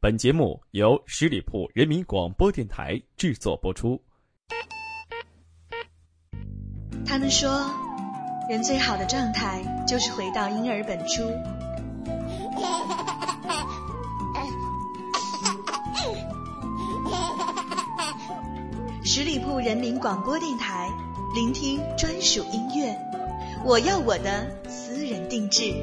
本节目由十里铺人民广播电台制作播出。他们说，人最好的状态就是回到婴儿本初。十里铺人民广播电台，聆听专属音乐。我要我的私人定制。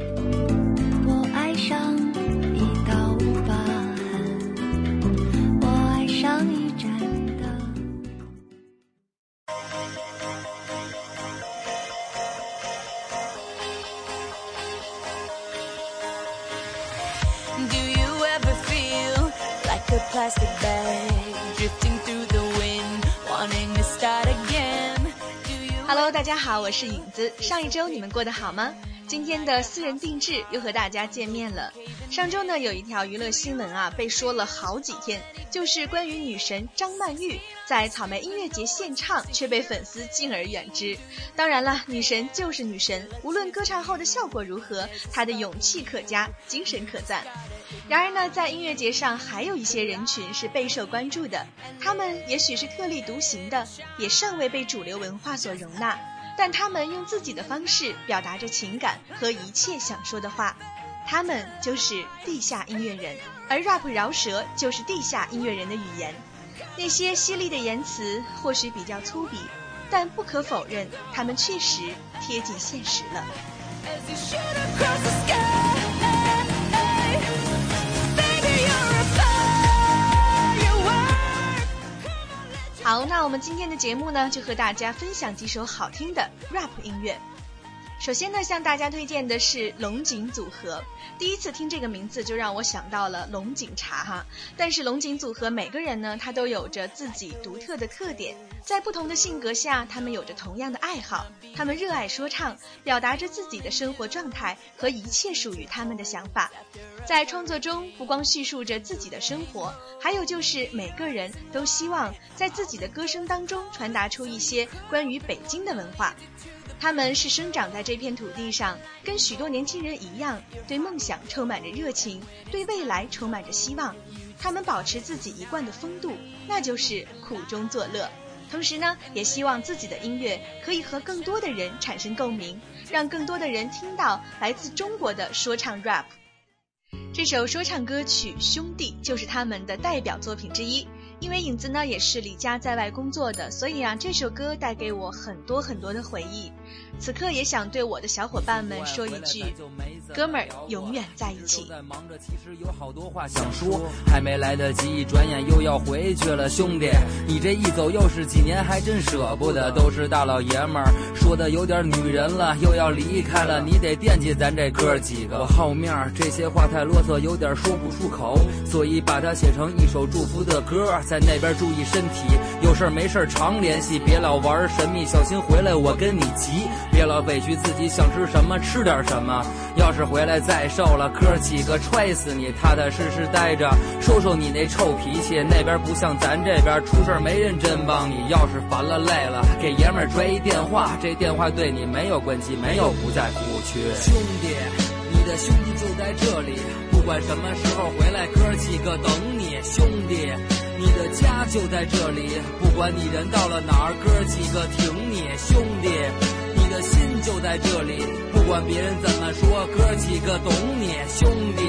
大家好，我是影子。上一周你们过得好吗？今天的私人定制又和大家见面了。上周呢，有一条娱乐新闻啊，被说了好几天，就是关于女神张曼玉在草莓音乐节献唱，却被粉丝敬而远之。当然了，女神就是女神，无论歌唱后的效果如何，她的勇气可嘉，精神可赞。然而呢，在音乐节上还有一些人群是备受关注的，他们也许是特立独行的，也尚未被主流文化所容纳，但他们用自己的方式表达着情感和一切想说的话。他们就是地下音乐人，而 rap 饶舌就是地下音乐人的语言。那些犀利的言辞或许比较粗鄙，但不可否认，他们确实贴近现实了。好，那我们今天的节目呢，就和大家分享几首好听的 rap 音乐。首先呢，向大家推荐的是龙井组合。第一次听这个名字就让我想到了龙井茶哈。但是龙井组合每个人呢，他都有着自己独特的特点，在不同的性格下，他们有着同样的爱好。他们热爱说唱，表达着自己的生活状态和一切属于他们的想法。在创作中，不光叙述着自己的生活，还有就是每个人都希望在自己的歌声当中传达出一些关于北京的文化。他们是生长在这片土地上，跟许多年轻人一样，对梦想充满着热情，对未来充满着希望。他们保持自己一贯的风度，那就是苦中作乐。同时呢，也希望自己的音乐可以和更多的人产生共鸣，让更多的人听到来自中国的说唱 rap。这首说唱歌曲《兄弟》就是他们的代表作品之一。因为影子呢也是离家在外工作的，所以啊这首歌带给我很多很多的回忆。此刻也想对我的小伙伴们说一句：哥们儿永远在一起。在忙着，其实有好多话想说，还没来得及，转眼又要回去了。兄弟，你这一走又是几年，还真舍不得。都是大老爷们儿，说的有点女人了，又要离开了，你得惦记咱这哥几个。我好面儿，这些话太啰嗦，有点说不出口，所以把它写成一首祝福的歌。在那边注意身体，有事儿没事儿常联系，别老玩神秘，小心回来我跟你急。别老委屈自己，想吃什么吃点什么。要是回来再瘦了，哥几个踹死你！踏踏实实待着，收收你那臭脾气。那边不像咱这边，出事儿没人真帮你。要是烦了累了，给爷们儿拽一电话，这电话对你没有关系，没有不在乎去。兄弟，的兄弟就在这里，不管什么时候回来，哥几个等你。兄弟。你的家就在这里，不管你人到了哪儿，哥几个挺你，兄弟。你的心就在这里，不管别人怎么说，哥几个懂你，兄弟。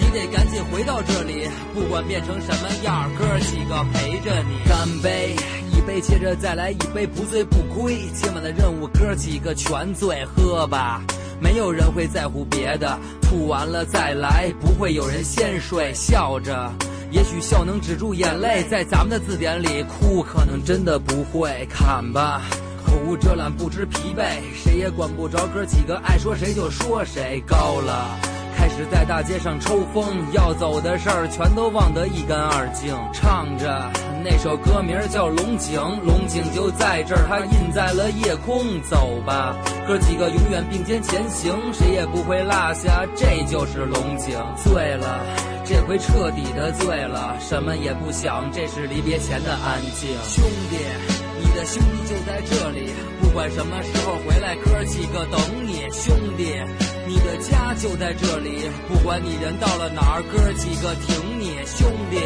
你得赶紧回到这里，不管变成什么样，哥几个陪着你。干杯，一杯接着再来一杯，不醉不归。今晚的任务，哥几个全醉，喝吧。没有人会在乎别的，吐完了再来，不会有人先睡，笑着。也许笑能止住眼泪，在咱们的字典里，哭可能真的不会。砍吧，口无遮拦，不知疲惫，谁也管不着哥几个爱说谁就说谁。高了，开始在大街上抽风，要走的事儿全都忘得一干二净。唱着那首歌名叫《龙井》，龙井就在这儿，它印在了夜空。走吧，哥几个永远并肩前行，谁也不会落下，这就是龙井。醉了。这回彻底的醉了，什么也不想，这是离别前的安静。兄弟，你的兄弟就在这里，不管什么时候回来，哥几个等你。兄弟，你的家就在这里，不管你人到了哪儿，哥几个挺你。兄弟，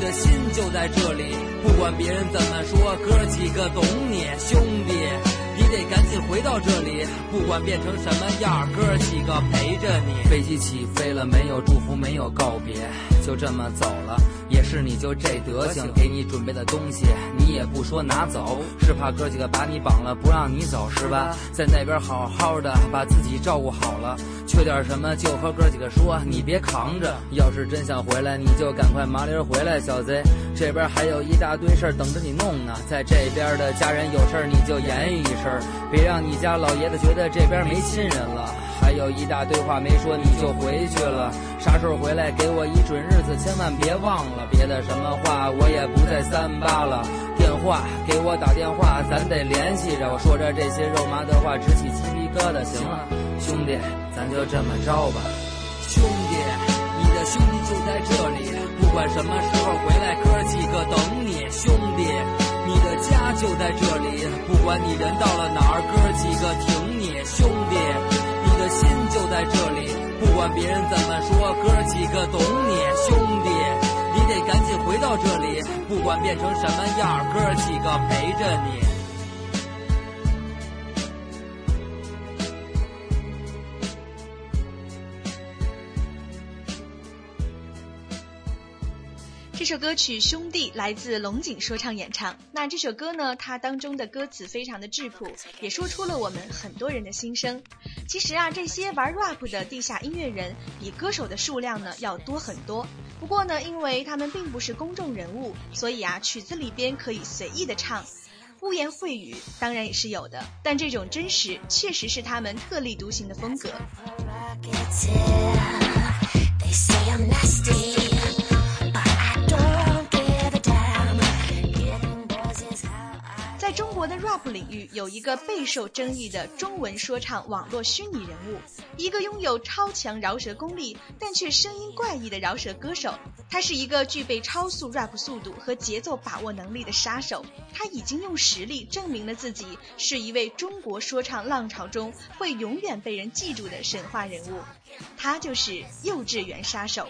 的心就在这里，不管别人怎么说，哥几个懂你。兄弟。你得赶紧回到这里，不管变成什么样，哥几个陪着你。飞机起飞了，没有祝福，没有告别，就这么走了。也是你就这德行，给你准备的东西，你也不说拿走，是怕哥几个把你绑了，不让你走是吧？在那边好好的，把自己照顾好了，缺点什么就和哥几个说，你别扛着。要是真想回来，你就赶快麻溜回来，小贼。这边还有一大堆事儿等着你弄呢，在这边的家人有事儿你就言语一声。别让你家老爷子觉得这边没亲人了。还有一大堆话没说，你就回去了。啥时候回来给我一准日子，千万别忘了。别的什么话我也不再三八了。电话给我打电话，咱得联系着。我说着这些肉麻的话，直起鸡皮疙瘩。行了，兄弟，咱就这么着吧。兄弟，你的兄弟就在这里，不管什么时候回来，哥几个等你。兄弟。就在这里，不管你人到了哪儿，哥几个挺你，兄弟。你的心就在这里，不管别人怎么说，哥几个懂你，兄弟。你得赶紧回到这里，不管变成什么样，哥几个陪着你。这首歌曲《兄弟》来自龙井说唱演唱。那这首歌呢，它当中的歌词非常的质朴，也说出了我们很多人的心声。其实啊，这些玩 rap 的地下音乐人比歌手的数量呢要多很多。不过呢，因为他们并不是公众人物，所以啊，曲子里边可以随意的唱，污言秽语当然也是有的。但这种真实，确实是他们特立独行的风格。Rap 领域，有一个备受争议的中文说唱网络虚拟人物，一个拥有超强饶舌功力但却声音怪异的饶舌歌手。他是一个具备超速 rap 速度和节奏把握能力的杀手。他已经用实力证明了自己是一位中国说唱浪潮中会永远被人记住的神话人物。他就是幼稚园杀手。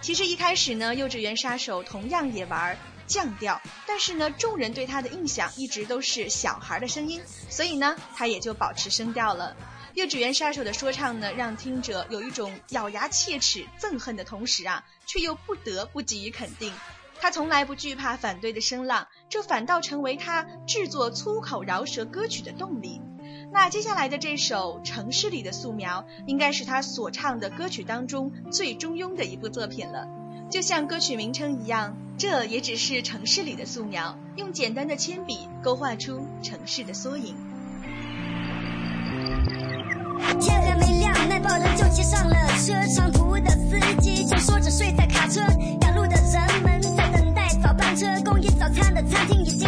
其实一开始呢，幼稚园杀手同样也玩降调，但是呢，众人对他的印象一直都是小孩的声音，所以呢，他也就保持声调了。幼稚园杀手的说唱呢，让听者有一种咬牙切齿、憎恨的同时啊，却又不得不给予肯定。他从来不惧怕反对的声浪，这反倒成为他制作粗口饶舌歌曲的动力。那接下来的这首《城市里的素描》，应该是他所唱的歌曲当中最中庸的一部作品了。就像歌曲名称一样，这也只是城市里的素描，用简单的铅笔勾画出城市的缩影。天还没亮，卖报人就骑上了车，长途的司机就说着睡在卡车，赶路的人们在等待早班车，供应早餐的餐厅已经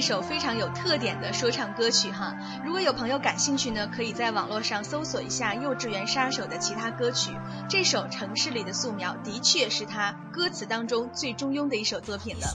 首非常有特点的说唱歌曲哈。如果有朋友感兴趣呢，可以在网络上搜索一下幼稚园杀手的其他歌曲。这首《城市里的素描》的确是他歌词当中最中庸的一首作品了。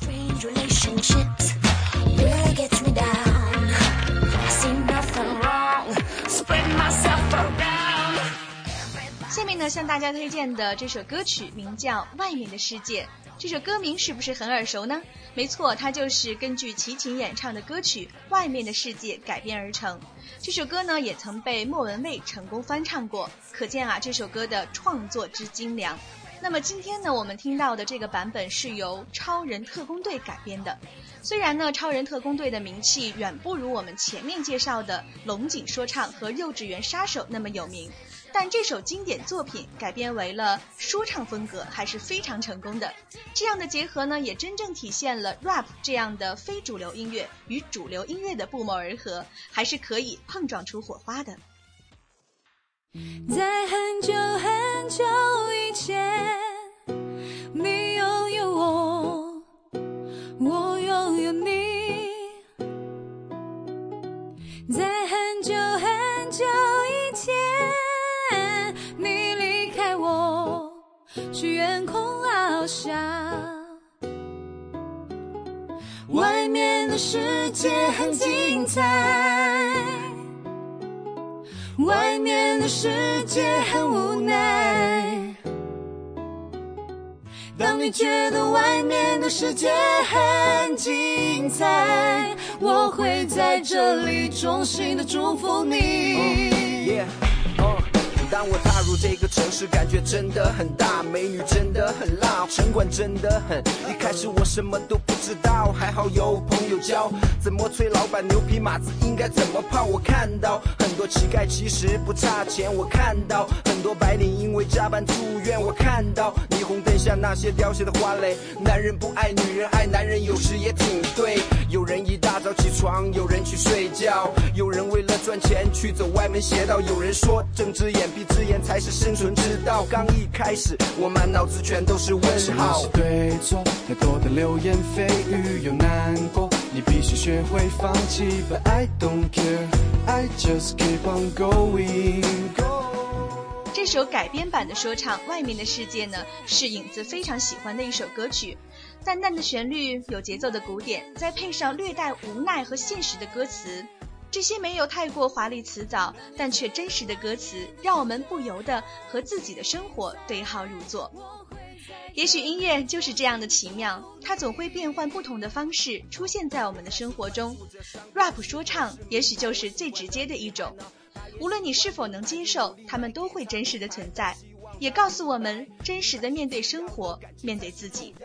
下面呢，向大家推荐的这首歌曲名叫《外面的世界》。这首歌名是不是很耳熟呢？没错，它就是根据齐秦演唱的歌曲《外面的世界》改编而成。这首歌呢，也曾被莫文蔚成功翻唱过，可见啊，这首歌的创作之精良。那么今天呢，我们听到的这个版本是由超人特工队改编的。虽然呢，超人特工队的名气远不如我们前面介绍的龙井说唱和幼稚园杀手那么有名。但这首经典作品改编为了说唱风格，还是非常成功的。这样的结合呢，也真正体现了 rap 这样的非主流音乐与主流音乐的不谋而合，还是可以碰撞出火花的。在很久很久以前，你世界很精彩。外面的世界很无奈。当你觉得外面的世界很精彩，我会在这里衷心的祝福你。Yeah, 哦当我踏入这个城市，感觉真的很大，美女真的很辣，城管真的很。一开始我什么都不知道，还好有朋友教，怎么催老板牛皮马子应该怎么泡。我看到很多乞丐其实不差钱，我看到很多白领因为加班住院，我看到霓虹灯下那些凋谢的花蕾。男人不爱女人，爱男人有时也挺对。有人一大早起床，有人去睡觉，有人为了赚钱去走歪门邪道，有人说睁只眼闭只眼才是生存之道。刚一开始，我满脑子全都是问号是。对错？太多的流言蜚语又难过，你必须学会放弃。But I don't care, I just keep on going. 这首改编版的说唱《外面的世界》呢，是影子非常喜欢的一首歌曲。淡淡的旋律，有节奏的鼓点，再配上略带无奈和现实的歌词，这些没有太过华丽辞藻，但却真实的歌词，让我们不由得和自己的生活对号入座。也许音乐就是这样的奇妙，它总会变换不同的方式出现在我们的生活中。rap 说唱也许就是最直接的一种，无论你是否能接受，它们都会真实的存在，也告诉我们真实的面对生活，面对自己。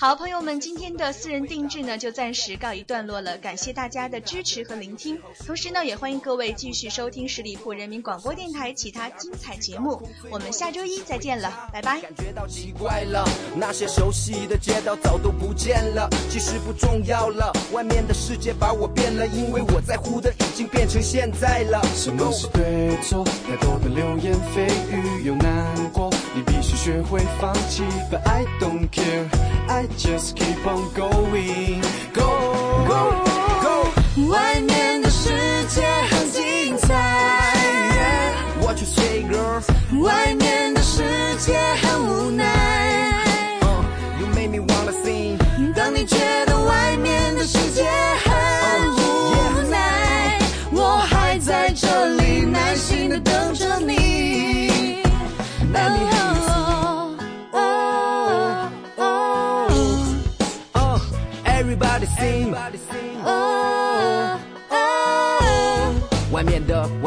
好，朋友们，今天的私人定制呢就暂时告一段落了，感谢大家的支持和聆听，同时呢也欢迎各位继续收听十里铺人民广播电台其他精彩节目，我们下周一再见了，拜拜。感觉到奇怪了，那些熟悉的街道早都不见了，其实不重要了。外面的世界把我变了，因为我在乎的已经变成现在了。什么是对错？太多的流言蜚语又难过，你必须学会放弃。But I don't care, I just keep on going. Go, go, go. 外面的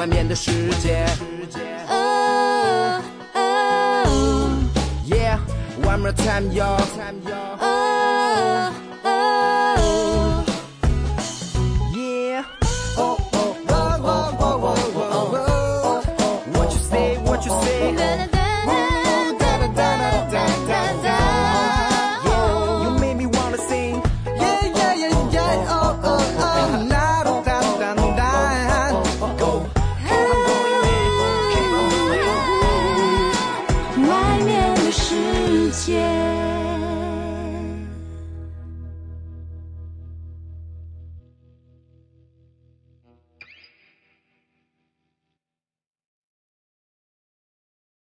外面的世界。